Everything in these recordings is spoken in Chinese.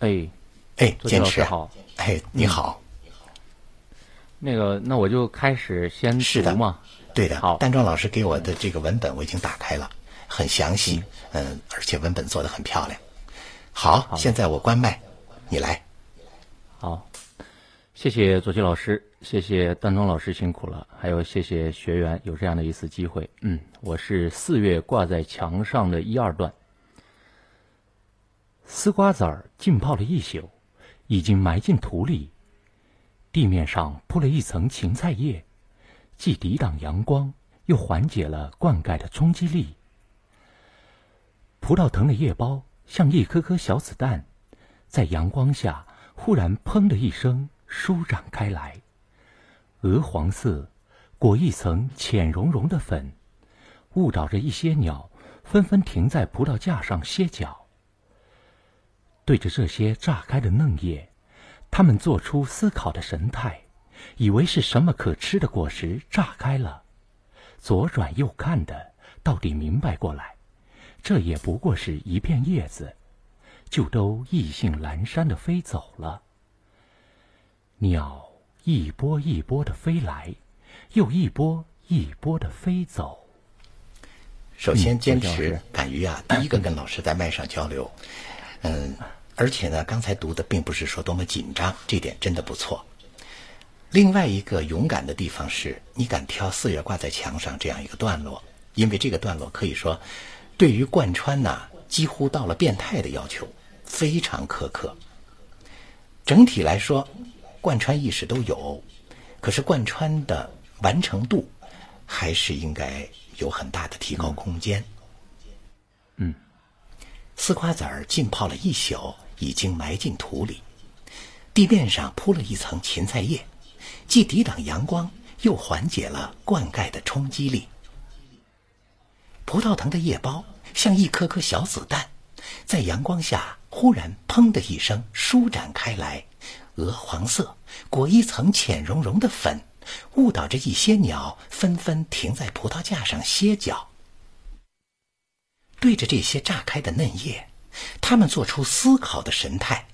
哎，哎，坚持啊，老师好。哎，你好，那个，那我就开始先是的读嘛。对的好，丹庄老师给我的这个文本我已经打开了，很详细，嗯，而且文本做的很漂亮。好，现在我关麦，你来。好，谢谢左奇老师，谢谢丹庄老师辛苦了，还有谢谢学员有这样的一次机会。嗯，我是四月挂在墙上的一二段。丝瓜子儿浸泡了一宿，已经埋进土里。地面上铺了一层芹菜叶，既抵挡阳光，又缓解了灌溉的冲击力。葡萄藤的叶苞像一颗颗小子弹，在阳光下忽然“砰”的一声舒展开来，鹅黄色，裹一层浅绒绒的粉，误导着一些鸟纷纷停在葡萄架上歇脚。对着这些炸开的嫩叶，他们做出思考的神态，以为是什么可吃的果实炸开了，左转右看的，到底明白过来，这也不过是一片叶子，就都意兴阑珊的飞走了。鸟一波一波的飞来，又一波一波的飞走。首先，坚持敢于啊，第一个跟老师在麦上交流，嗯，而且呢，刚才读的并不是说多么紧张，这点真的不错。另外一个勇敢的地方是，你敢挑“四月挂在墙上”这样一个段落，因为这个段落可以说，对于贯穿呐、几乎到了变态的要求，非常苛刻。整体来说，贯穿意识都有，可是贯穿的完成度还是应该有很大的提高空间。嗯，丝瓜子儿浸泡了一宿，已经埋进土里，地面上铺了一层芹菜叶，既抵挡阳光，又缓解了灌溉的冲击力。葡萄藤的叶苞像一颗颗小子弹，在阳光下忽然“砰”的一声舒展开来，鹅黄色，裹一层浅绒绒的粉，误导着一些鸟纷纷停在葡萄架上歇脚。对着这些炸开的嫩叶，它们做出思考的神态，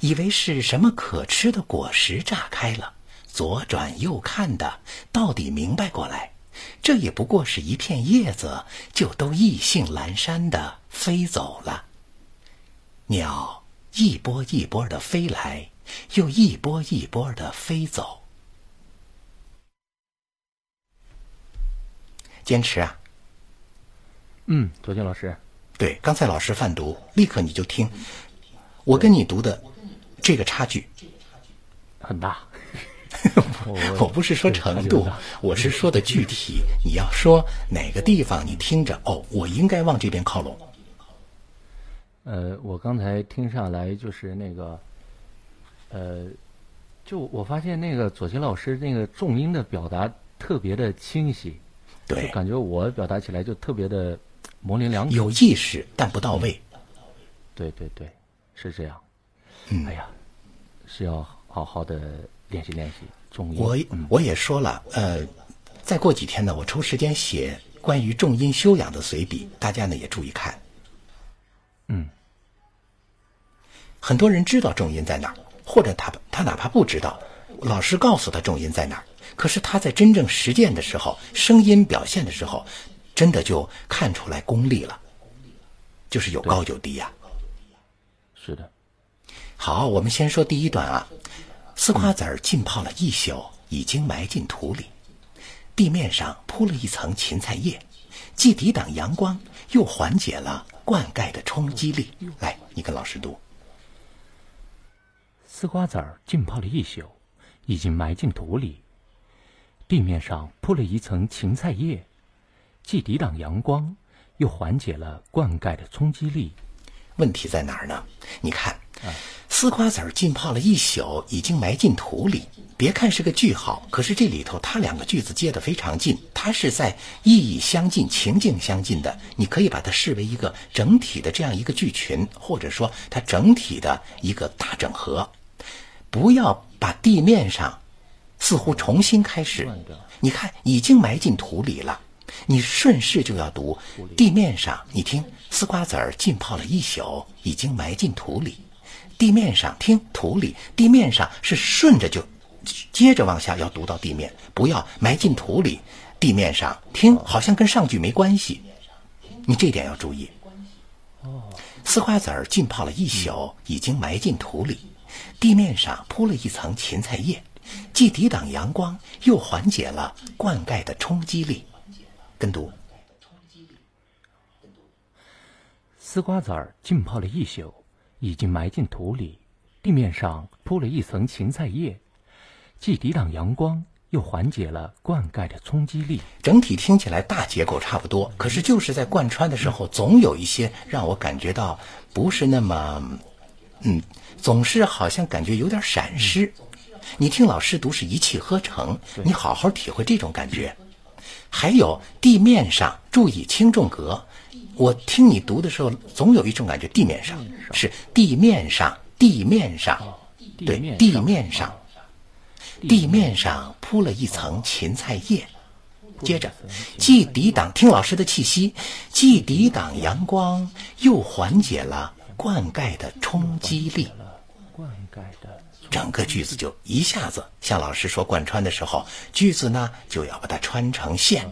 以为是什么可吃的果实炸开了，左转右看的，到底明白过来，这也不过是一片叶子，就都意兴阑珊的飞走了。鸟一波一波的飞来，又一波一波的飞走。坚持啊！嗯，左金老师，对，刚才老师范读，立刻你就听，我跟你读的这个差距，很大。我不是说程度，我是说的具体。你要说哪个地方，你听着哦，我应该往这边靠拢。呃，我刚才听上来就是那个，呃，就我发现那个左琴老师那个重音的表达特别的清晰，就对，感觉我表达起来就特别的模棱两可。有意识但不到位。对对对，是这样。嗯哎呀，是要好好的练习练习重音。我嗯我也说了，呃，再过几天呢，我抽时间写关于重音修养的随笔，大家呢也注意看。嗯，很多人知道重音在哪儿，或者他他哪怕不知道，老师告诉他重音在哪儿，可是他在真正实践的时候，声音表现的时候，真的就看出来功力了，就是有高有低呀、是的。好，我们先说第一段啊，丝瓜子儿浸泡了一宿，已经埋进土里，地面上铺了一层芹菜叶，既抵挡阳光，又缓解了灌溉的冲击力。来，你跟老师读。丝瓜子儿浸泡了一宿，已经埋进土里。地面上铺了一层芹菜叶，既抵挡阳光，又缓解了灌溉的冲击力。问题在哪儿呢？你看，丝瓜子儿浸泡了一宿，已经埋进土里。别看是个句号，可是这里头它两个句子接得非常近，它是在意义相近、情境相近的。你可以把它视为一个整体的这样一个句群，或者说它整体的一个大整合。不要把地面上似乎重新开始。你看，已经埋进土里了。你顺势就要读地面上，你听，丝瓜子儿浸泡了一宿，已经埋进土里。地面上听土里，地面上是顺着就接着往下要读到地面，不要埋进土里。地面上听好像跟上句没关系，你这点要注意。丝瓜子儿浸泡了一宿，已经埋进土里，地面上铺了一层芹菜叶，既抵挡阳光，又缓解了灌溉的冲击力。跟读。丝瓜子儿浸泡了一宿，已经埋进土里，地面上铺了一层芹菜叶，既抵挡阳光，又缓解了灌溉的冲击力。整体听起来大结构差不多，可是就是在贯穿的时候，总有一些让我感觉到不是那么，嗯，总是好像感觉有点闪失。你听老师读是一气呵成，你好好体会这种感觉。还有地面上，注意轻重格。我听你读的时候，总有一种感觉，地面上是地面上，地面上，对，地面上，地面上铺了一层芹菜叶。接着，既抵挡听老师的气息，既抵挡阳光，又缓解了灌溉的冲击力。灌溉的整个句子就一下子像老师说贯穿的时候，句子呢就要把它穿成线，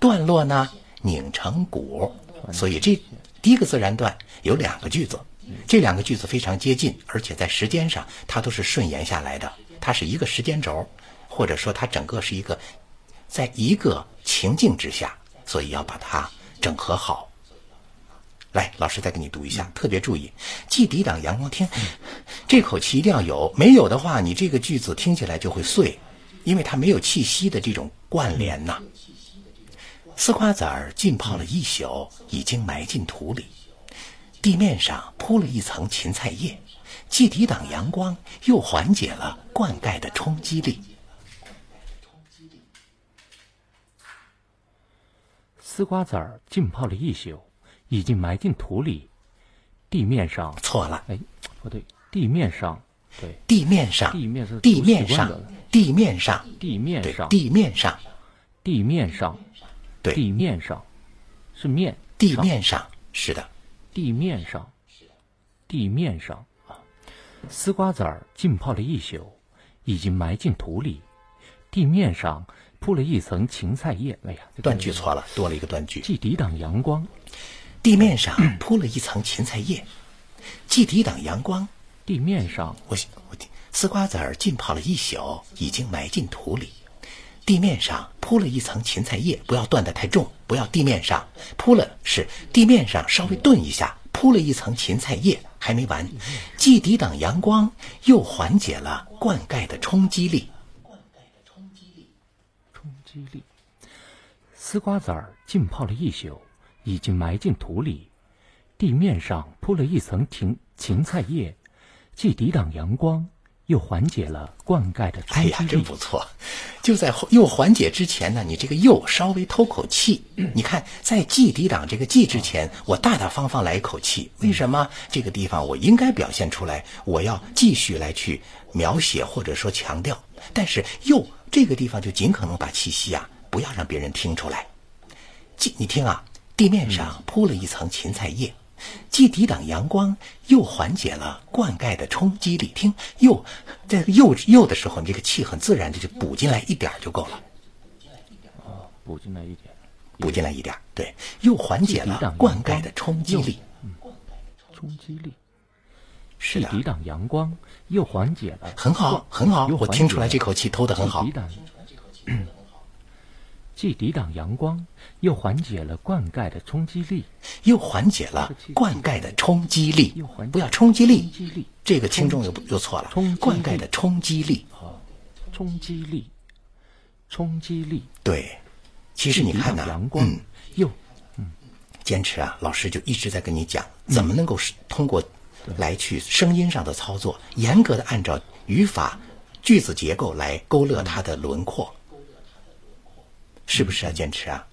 段落呢。拧成鼓，所以这第一个自然段有两个句子，这两个句子非常接近，而且在时间上它都是顺延下来的，它是一个时间轴，或者说它整个是一个在一个情境之下，所以要把它整合好。来，老师再给你读一下，特别注意，既抵挡阳光，听这口气一定要有，没有的话，你这个句子听起来就会碎，因为它没有气息的这种关联呐。丝瓜子儿浸泡了一宿，已经埋进土里。地面上铺了一层芹菜叶，既抵挡阳光，又缓解了灌溉的冲击力。丝瓜子儿浸泡了一宿，已经埋进土里。地面上错了，哎，不对，地面上，对，地面上，地面是地面上，地面上，地面上，地面上，地面上。对地面上，是面。地面上是的，地面上，是的地面上啊。丝瓜子儿浸泡了一宿，已经埋进土里。地面上铺了一层芹菜叶。哎呀，断句错了，多了一个断句。既抵挡阳光，地面上铺了一层芹菜叶。既抵挡阳光，地面上。我我丝瓜子儿浸泡了一宿，已经埋进土里。地面上铺了一层芹菜叶，不要断得太重，不要地面上铺了是地面上稍微顿一下，铺了一层芹菜叶还没完，既抵挡阳光，又缓解了灌溉的冲击力。灌溉的冲击力，冲击力。丝瓜子儿浸泡了一宿，已经埋进土里，地面上铺了一层芹芹菜叶，既抵挡阳光。又缓解了灌溉的。哎呀，真不错！就在又缓解之前呢，你这个又稍微偷口气。你看，在既抵挡这个既之前，我大大方方来一口气。为什么这个地方我应该表现出来？我要继续来去描写或者说强调。但是又这个地方就尽可能把气息啊，不要让别人听出来。既你听啊，地面上铺了一层芹菜叶。既抵挡阳光，又缓解了灌溉的冲击力。听，又在又又的时候，你这个气很自然的就补进来一点就够了。哦，补进来一点，补进来一点，对，又缓解了灌溉的冲击力。嗯，冲击力是抵挡阳光，又缓解了，很好，很好，我听出来这口气偷的很好。既抵挡阳光，又缓解了灌溉的冲击力，又缓解了灌溉的冲击力。不要冲击力，这个听众又又错了。灌溉的冲击力，冲击力，冲击力。对，其实你看呐，嗯，又，嗯，坚持啊，老师就一直在跟你讲，怎么能够通过来去声音上的操作，严格的按照语法、句子结构来勾勒它的轮廓。是不是啊，坚持啊？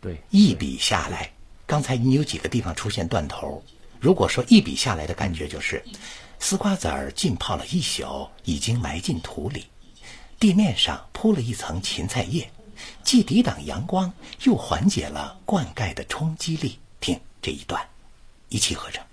对，一笔下来，刚才你有几个地方出现断头？如果说一笔下来的感觉就是，丝瓜子儿浸泡了一宿，已经埋进土里，地面上铺了一层芹菜叶，既抵挡阳光，又缓解了灌溉的冲击力。听这一段，一气呵成。